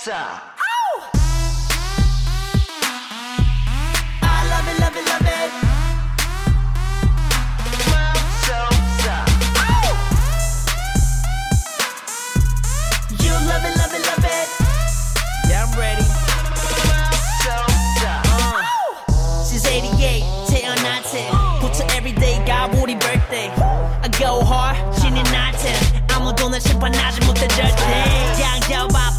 salsa. I love it, love it, love it. Salsa. You love it, love it, love it. Yeah, I'm ready. Salsa. Since 88, 태어났지. 부터 everyday가 우리 birthday. I go hard, 신이 나한테. 아무도 날 심판하지 못해 절대. 양잡아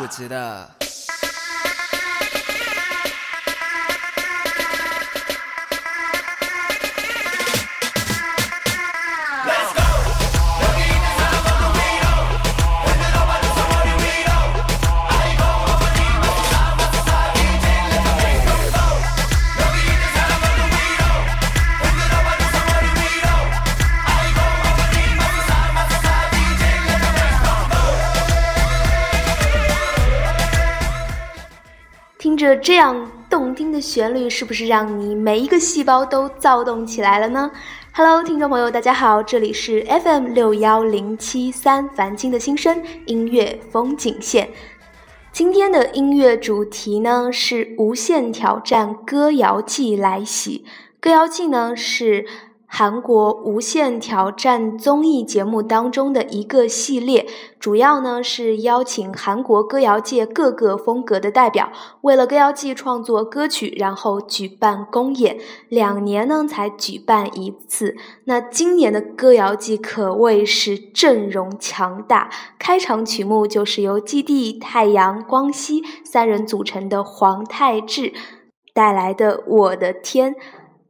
Switch it up 这样动听的旋律，是不是让你每一个细胞都躁动起来了呢？Hello，听众朋友，大家好，这里是 FM 六幺零七三繁星的心声音乐风景线。今天的音乐主题呢是《无限挑战歌谣季》来袭。歌谣季呢是韩国无限挑战综艺节目当中的一个系列，主要呢是邀请韩国歌谣界各个风格的代表，为了歌谣季创作歌曲，然后举办公演，两年呢才举办一次。那今年的歌谣季可谓是阵容强大，开场曲目就是由基地、太阳、光熙三人组成的黄泰志带来的《我的天》。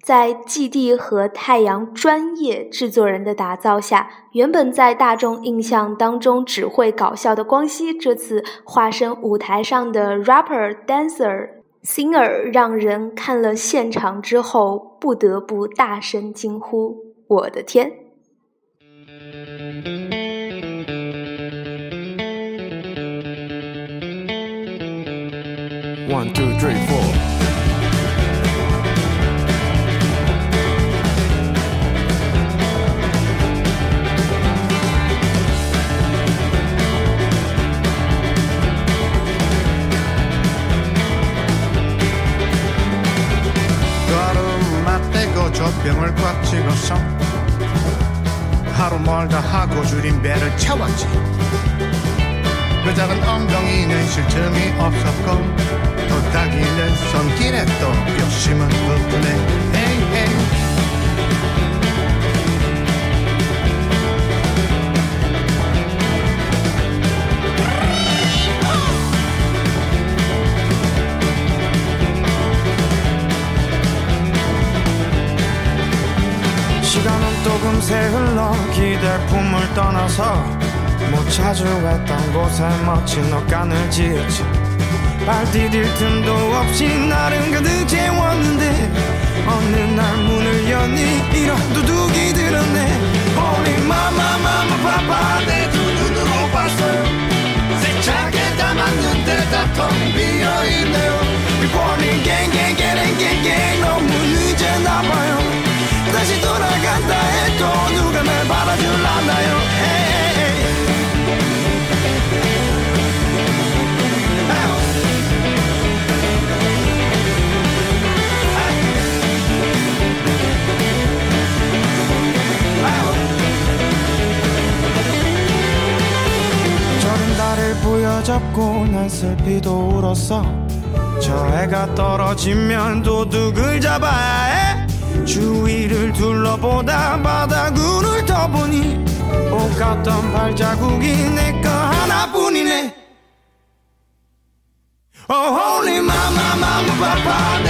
在基地和太阳专业制作人的打造下，原本在大众印象当中只会搞笑的光熙，这次化身舞台上的 rapper、dancer、singer，让人看了现场之后不得不大声惊呼：“我的天！” One, two, three, four. 병을 꽉 찍었어 하루 멀다 하고 줄인 배를 채웠지. 그 작은 엉덩이는 쉴 틈이 없었고 도닥이는 손길에 또 뼈심은 부분에 또 금세 흘러 기댈 품을 떠나서 못 찾아왔던 곳에 멋진 옷간을 지었지. 발 디딜 틈도 없이 나름 가득 채웠는데 어느 날 문을 여니 이런 두둑이 들었네. Holy mama mama papa 내 두 눈으로 봤어요. 세차게 담았는데 다 텅 비어있네요. 리포닝 갱갱갱갱갱갱 너무 늦었나봐요 다시 돌아간다 해도 누가 날 받아줄라나요. 저른 달을 부여잡고 난 슬피도 울었어. 저 해가 떨어지면 도둑을 잡아야 해 주위를 둘러보다 바다구를 떠보니 옷 같던 발자국이 내거 하나뿐이네. Oh holy mama mama papa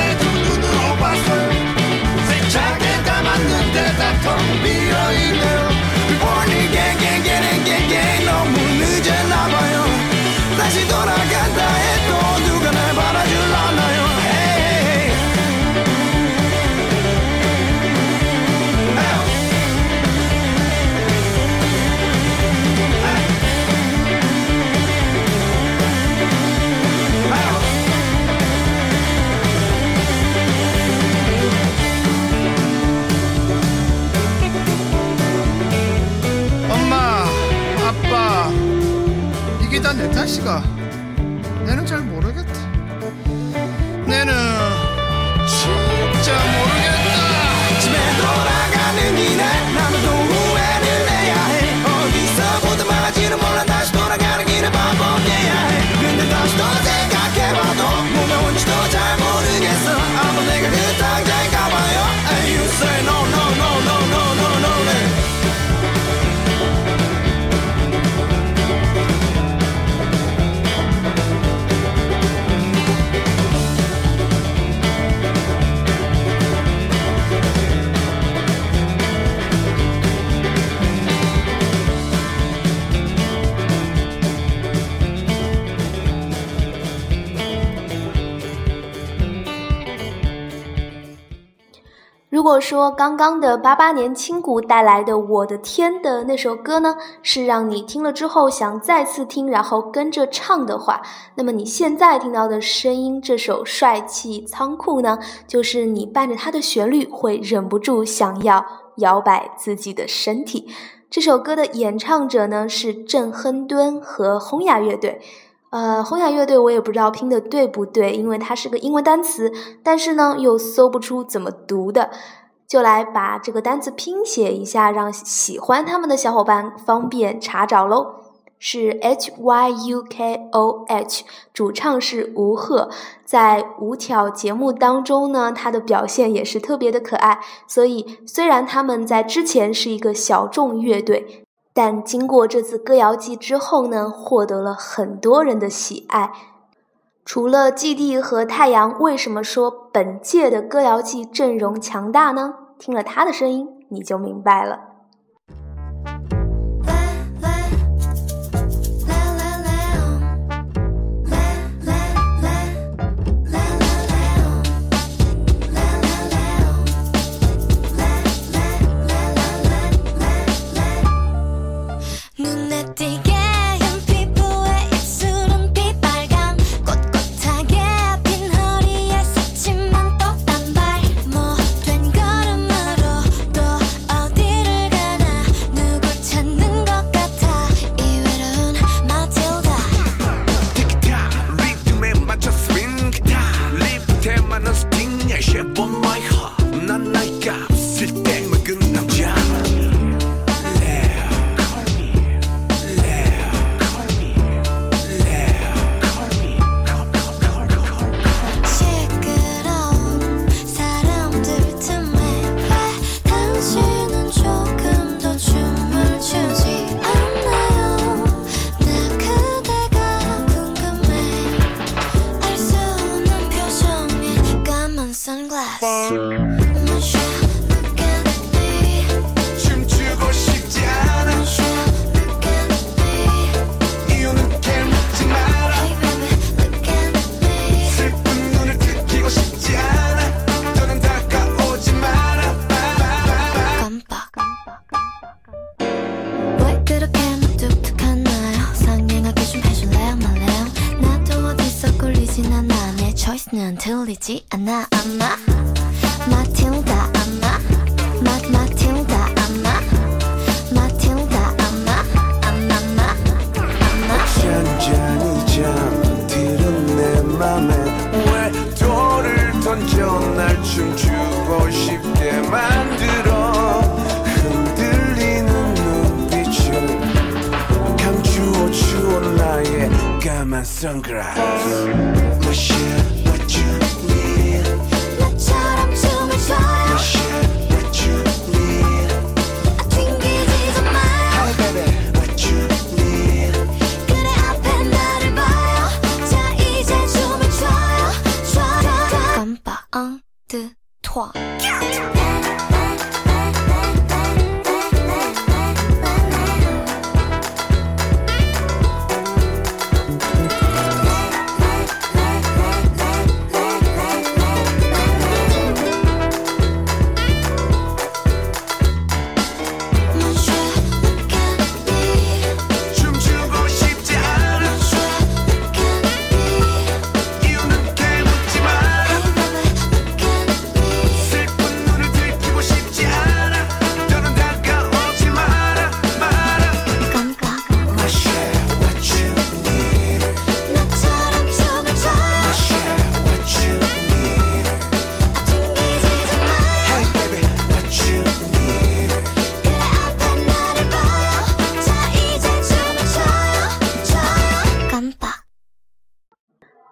如果说刚刚的八八年轻谷带来的《我的天》的那首歌呢，是让你听了之后想再次听，然后跟着唱的话，那么你现在听到的声音，这首帅气仓库呢，就是你伴着它的旋律会忍不住想要摇摆自己的身体。这首歌的演唱者呢是郑亨敦和轰雅乐队。呃，轰雅乐队我也不知道拼的对不对，因为它是个英文单词，但是呢又搜不出怎么读的，就来把这个单词拼写一下，让喜欢他们的小伙伴方便查找喽。是 H Y U K O H，主唱是吴赫，在五挑节目当中呢，他的表现也是特别的可爱。所以虽然他们在之前是一个小众乐队，但经过这次歌谣季之后呢，获得了很多人的喜爱。除了季地和太阳，为什么说本届的歌谣季阵容强大呢？听了他的声音，你就明白了。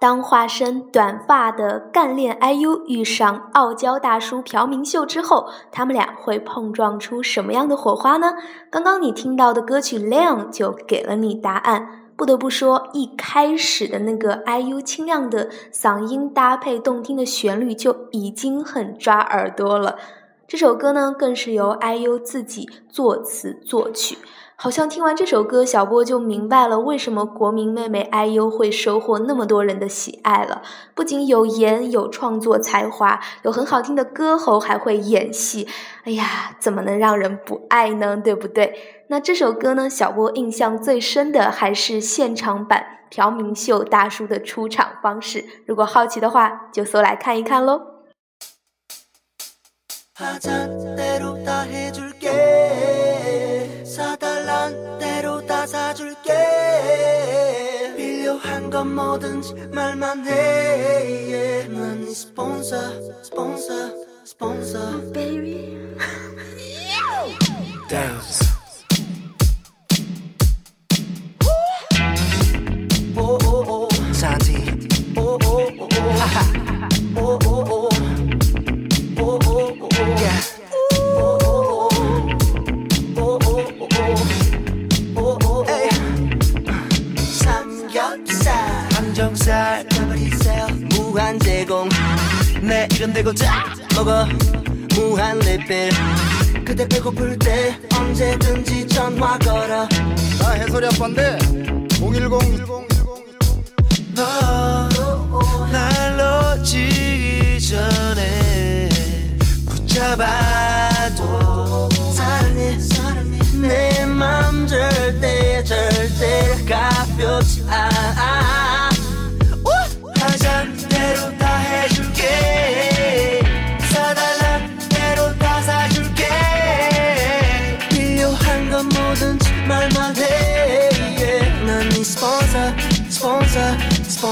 当化身短发的干练 IU 遇上傲娇大叔朴明秀之后，他们俩会碰撞出什么样的火花呢？刚刚你听到的歌曲《亮》就给了你答案。不得不说，一开始的那个 IU 清亮的嗓音搭配动听的旋律就已经很抓耳朵了。这首歌呢，更是由 IU 自己作词作曲。好像听完这首歌，小波就明白了为什么国民妹妹 IU 会收获那么多人的喜爱了。不仅有颜，有创作才华，有很好听的歌喉，还会演戏。哎呀，怎么能让人不爱呢？对不对？那这首歌呢，小波印象最深的还是现场版朴明秀大叔的出场方式。如果好奇的话，就搜来看一看喽。 달란 대로 다 사줄게. 필요한 건 뭐든지 말만 해. yeah. 난네 스폰서 스폰서 스폰서. Dance 먹어 무한 리필. 그대 배고플 때 언제든지 전화 걸어. 나 해설이 아빠인데. 010너날 놓치기 전에 붙잡아도 사랑해 사랑해. 내 맘 절대 절대 가볍지 않아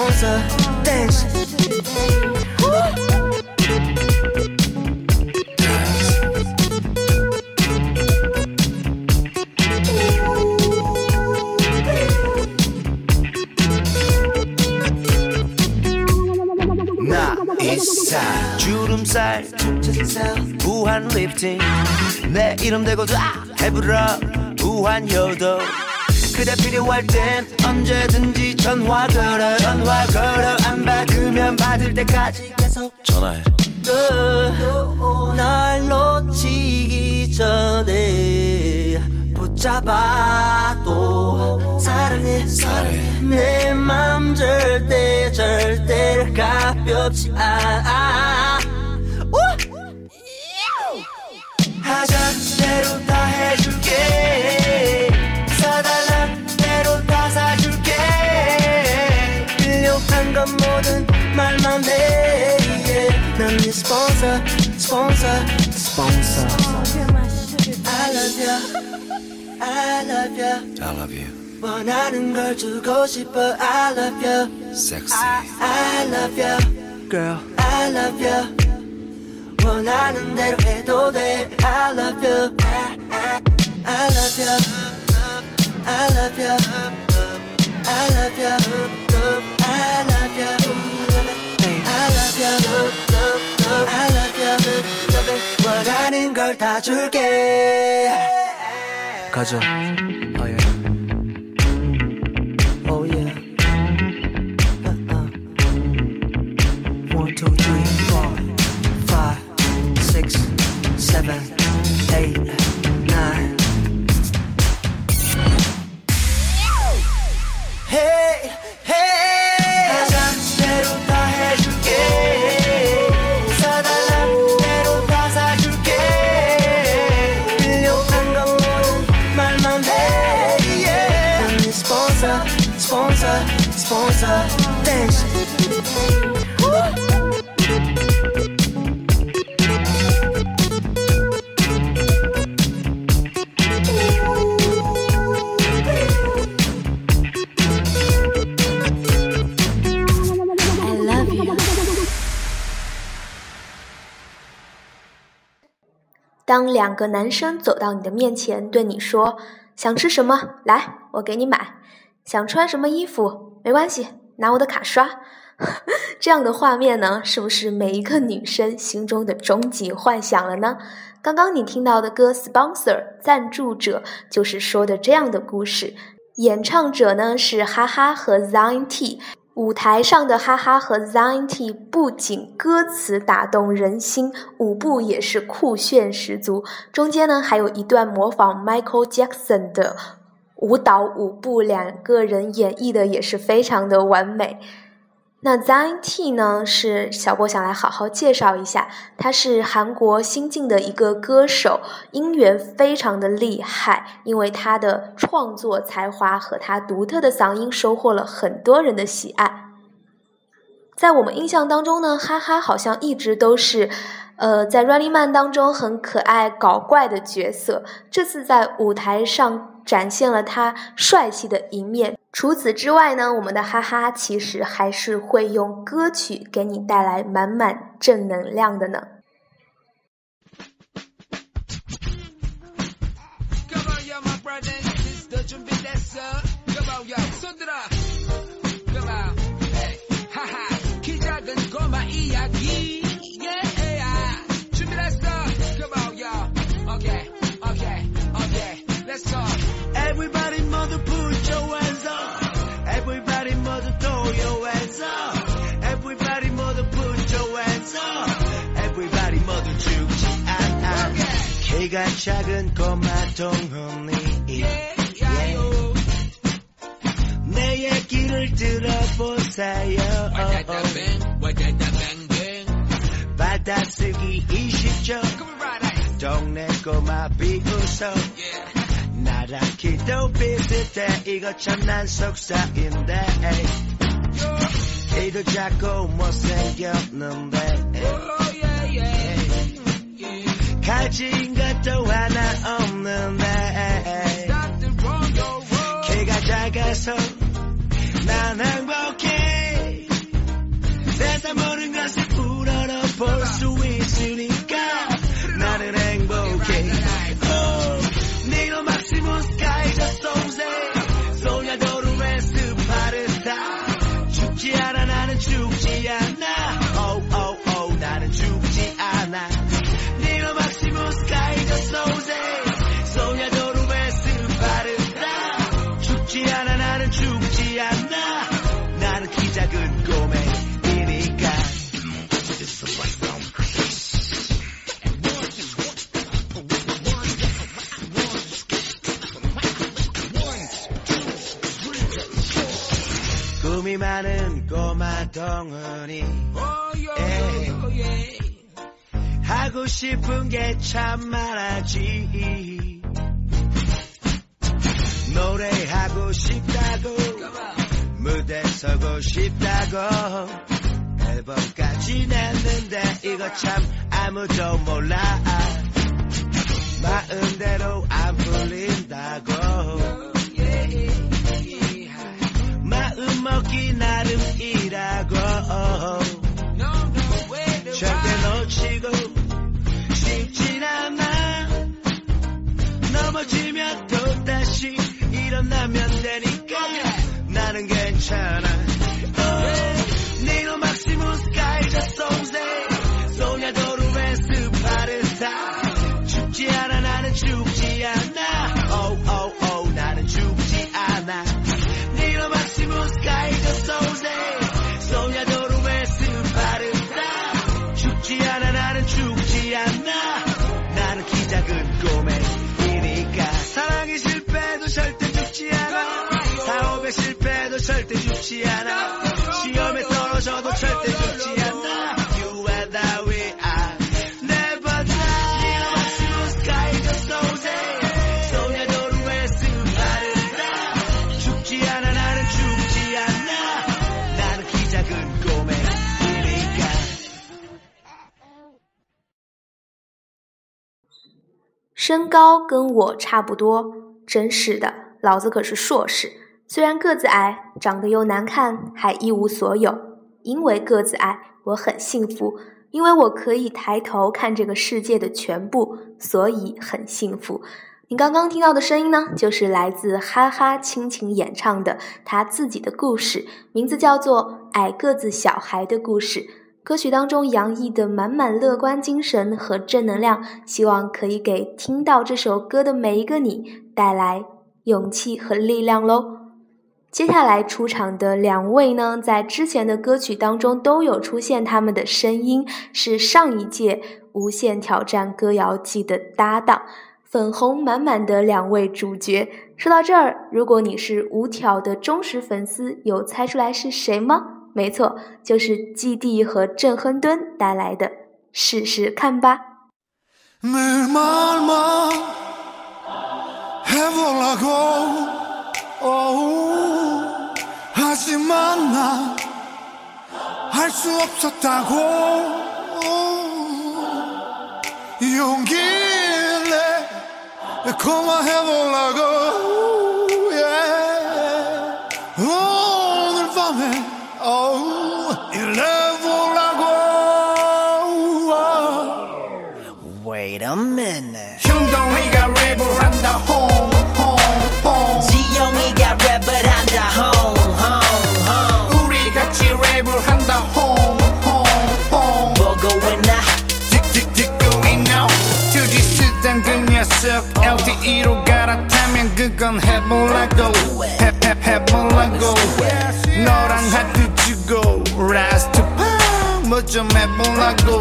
dancer, 부한 립팅 내 이름 대고 다 아, 해부라. 부한 여도 그대 필요할 땐 언제든지 전화 걸어 전화 걸어. 안 받으면 받을 때까지 계속 전화해. 날 놓치기 전에 붙잡아도 사랑해 사랑해. 내맘 절대 절대 가볍지 않아. 하잔 대로 다 해줄게 sponsor, sponsor. I love you, I love you. I love you. 원하는 걸 주고 싶어. I love you, Sexy. I love you, girl. I love you. 원하는 대로 해도 돼. I love you, I love you, I love you, I love you, I love you, I love you, I love you. 원하는 걸 다 줄게. 가져. Oh yeah. 当两个男生走到你的面前，对你说：“想吃什么？来，我给你买。想穿什么衣服？没关系，拿我的卡刷。”这样的画面呢，是不是每一个女生心中的终极幻想了呢？刚刚你听到的歌《Sponsor》赞助者就是说的这样的故事，演唱者呢是哈哈和 Zion T。舞台上的哈哈和 Zion T 不仅歌词打动人心，舞步也是酷炫十足。中间呢还有一段模仿 Michael Jackson 的舞蹈舞步，两个人演绎的也是非常的完美。那 Zion T 呢，是小波想来好好介绍一下，他是韩国新晋的一个歌手，音源非常的厉害，因为他的创作才华和他独特的嗓音收获了很多人的喜爱。在我们印象当中呢，哈哈好像一直都是，呃，在 Running Man 当中很可爱搞怪的角色，这次在舞台上展现了他帅气的一面。除此之外呢我们的哈哈其实还是会用歌曲给你带来满满正能量的呢。Everybody mother put your hands up. Everybody mother throw your hands up. Everybody mother put your hands up. Everybody mother 죽지 않아. 키가 작은 꼬마 동훈이. Yeah, yeah, yo. 내 얘기를 들어보세요. Wadada bang, wadada bang bang. 받아쓰기 20점. Come on, right, right. 동네 꼬마 비웃어. Yeah. 나랑 키도 비슷해. 이거 참난 속사인데. 키도 작고 못생겼는데. Oh, yeah, yeah. yeah. 가진 것도 하나 없는데. Stop the wrong, yo, wrong. 키가 작아서 난 행복해. 세상 모든 것을 우러러볼 수 있으니까 나는 행복해. buscar y ya estamos 많은 꼬마 덩어리 yeah. 하고 싶은 게 참 많았지 노래하고 싶다고. 무대 서고 싶다고 번까지 냈는데 이거 참 아무도 몰라 마음대로 안 풀린다고 먹기 나름이라고. 절대 놓치고 싶진 않아. 넘어지면 또 다시 일어나면 되니까 나는 괜찮아. 니노 막시무 스카 절대 죽지 않아. 사업에 실패도 절대 죽지 않아 身高跟我差不多，真是的，老子可是硕士。虽然个子矮，长得又难看，还一无所有。因为个子矮，我很幸福，因为我可以抬头看这个世界的全部，所以很幸福。你刚刚听到的声音呢，就是来自哈哈亲情演唱的他自己的故事，名字叫做《矮个子小孩的故事》。歌曲当中洋溢的满满乐观精神和正能量，希望可以给听到这首歌的每一个你带来勇气和力量喽。接下来出场的两位呢，在之前的歌曲当中都有出现他们的声音，是上一届《无限挑战歌谣季》的搭档，粉红满满的两位主角。说到这儿，如果你是无挑的忠实粉丝，有猜出来是谁吗？没错，就是基地和郑亨敦带来的，试试看吧。 LTE로 갈아타면 그건 해보라고 해, 해, 해보라고 너랑 하트 주고 라스트 뭐좀 해보라고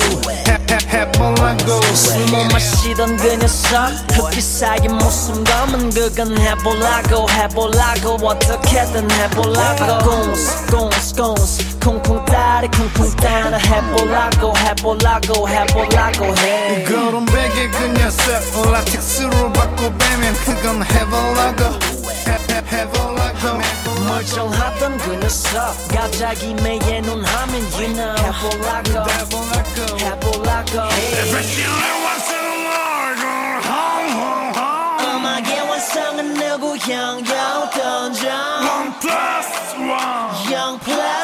해, 해, 해보라고 술못 마시던 그 녀석 흑기 사이 무슨 검은 그건 해보라고 해보라고 어떻게든 해보라고 공스 공스 공스 콩콩 따리 콩콩 따라 해보라고 해보라고 해보라고 해 그런 베개 그 녀석 라텍스로 바꿔 빼면 그건 해보라고 해, 해, 해보라고 멀쩡하던 그 녀석 갑자기 매에 눈 하면 you know 해보라고 해보라고 해보라고 음악의 완성은 누구 형여 던져 Young plus down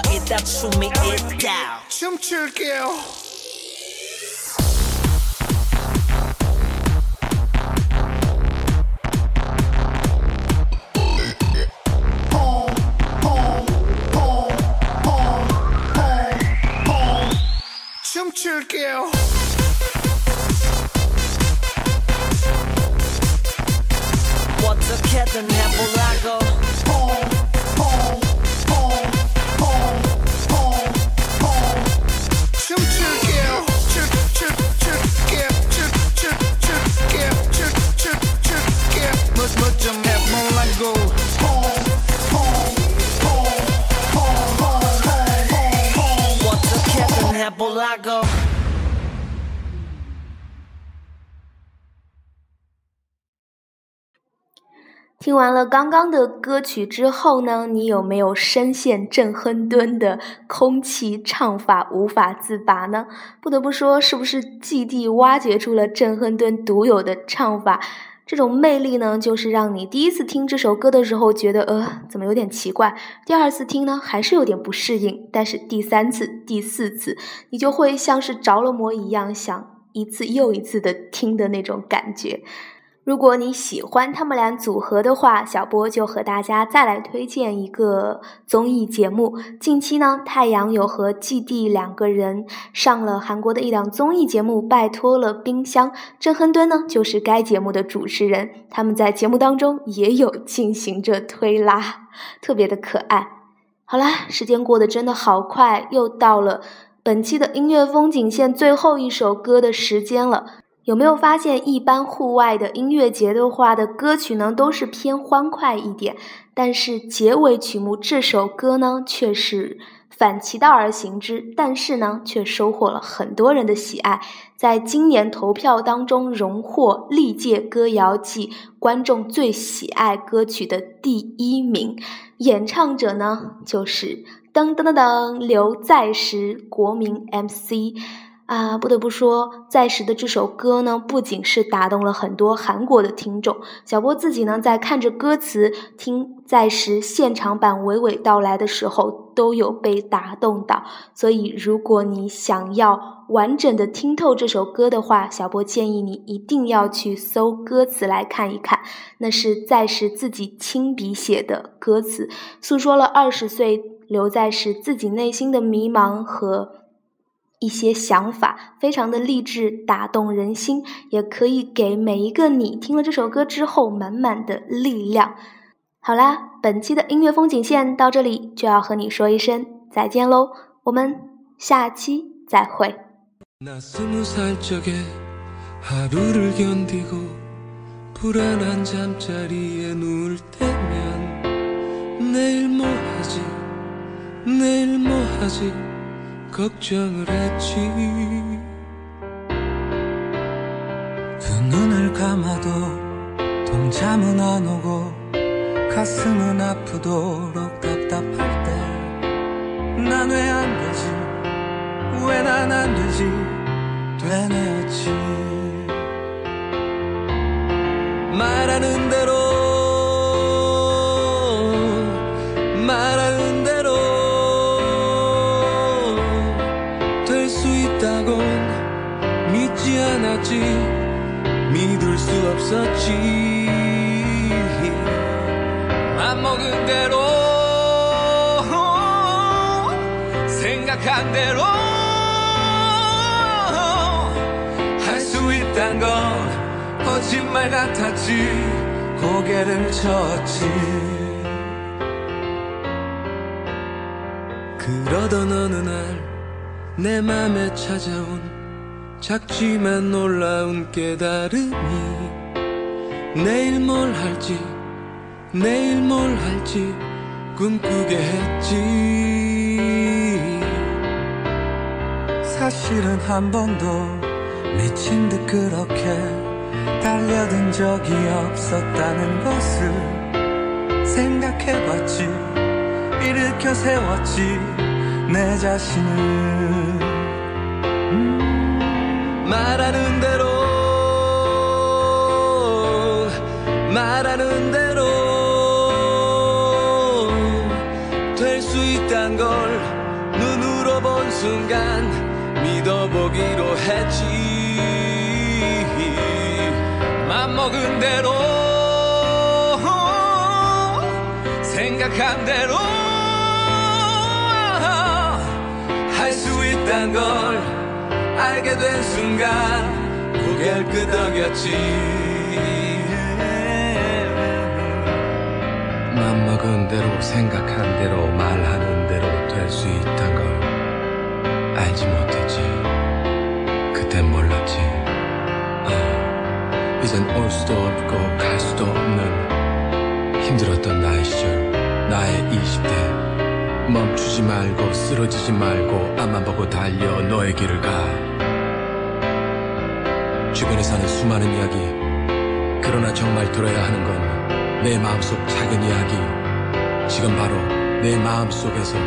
딱 숨이 있다 춤출게요 춤출게요 어떻게든 해보라 听完了刚刚的歌曲之后呢你有没有深陷郑亨敦的空气唱法无法自拔呢？不得不说是不是基地挖掘出了郑亨敦独有的唱法？这种魅力呢，就是让你第一次听这首歌的时候觉得呃怎么有点奇怪，第二次听呢还是有点不适应，但是第三次、第四次，你就会像是着了魔一样，想一次又一次的听的那种感觉。如果你喜欢他们俩组合的话，小波就和大家再来推荐一个综艺节目。近期呢，太阳有和季地两个人上了韩国的一档综艺节目《拜托了冰箱》，郑亨敦呢就是该节目的主持人。他们在节目当中也有进行着推拉，特别的可爱。好啦，时间过得真的好快，又到了本期的音乐风景线最后一首歌的时间了。有没有发现，一般户外的音乐节的话的歌曲呢，都是偏欢快一点，但是结尾曲目这首歌呢，却是反其道而行之，但是呢，却收获了很多人的喜爱，在今年投票当中荣获历届歌谣季观众最喜爱歌曲的第一名，演唱者呢就是噔噔噔噔刘在石，国民 MC。啊，不得不说，在时的这首歌呢，不仅是打动了很多韩国的听众，小波自己呢，在看着歌词、听在时现场版娓娓道来的时候，都有被打动到。所以，如果你想要完整的听透这首歌的话，小波建议你一定要去搜歌词来看一看，那是在时自己亲笔写的歌词，诉说了二十岁刘在石自己内心的迷茫和。一些想法非常的励志，打动人心，也可以给每一个你听了这首歌之后满满的力量。好啦，本期的音乐风景线到这里就要和你说一声再见喽，我们下期再会。 나 스무 살 적에 하루를 견디고 불안한 잠자리에 누울 때면 내일 뭐 하지 내일 뭐 하지 걱정을 했지. 두 눈을 감아도 동참은 안 오고 가슴은 아프도록 답답할 때 난 왜 안 되지? 왜 난 안 되지? 되뇌었지. 말하는 대로 말하는 있다곤 믿지 않았지. 믿을 수 없었지. 맘먹은 대로 생각한 대로 할 수 있단 건 거짓말 같았지. 고개를 쳤지. 그러던 어느 날 내 맘에 찾아온 작지만 놀라운 깨달음이 내일 뭘 할지 내일 뭘 할지 꿈꾸게 했지. 사실은 한 번도 미친 듯 그렇게 달려든 적이 없었다는 것을 생각해봤지 일으켜 세웠지 내 자신을. 음, 말하는 대로 말하는 대로 될 수 있단 걸 순간 믿어보기로 했지. 맘먹은 대로 생각한 대로 수 있단 걸 알게 된 순간 고개를 끄덕였지. 맘먹은 대로 생각한 대로 말하는 대로 될 수 있단 걸 알지 못했지. 그땐 몰랐지. 아, 이젠 올 수도 없고 갈 수도 없는 힘들었던 나의 시절 나의 20대 멈추지 말고 쓰러지지 말고 앞만 보고 달려 너의 길을 가. 주변에 사는 수많은 이야기. 그러나 정말 들어야 하는 건 내 마음속 작은 이야기. 지금 바로 내 마음속에서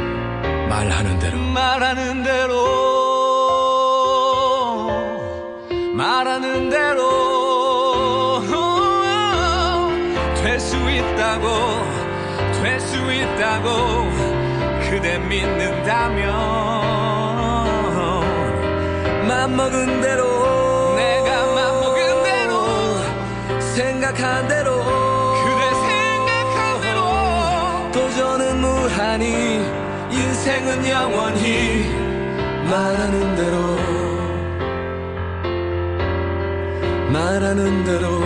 말하는 대로. 말하는 대로. 말하는 대로. 될 수 있다고 될 수 있다고 그대 믿는다면 맘먹은 대로 내가 맘먹은 대로 생각한 대로 그대 생각한 대로 도전은 무한히 인생은 영원히 말하는 대로 말하는 대로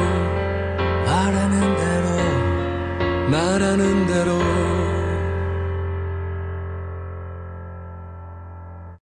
말하는 대로 말하는 대로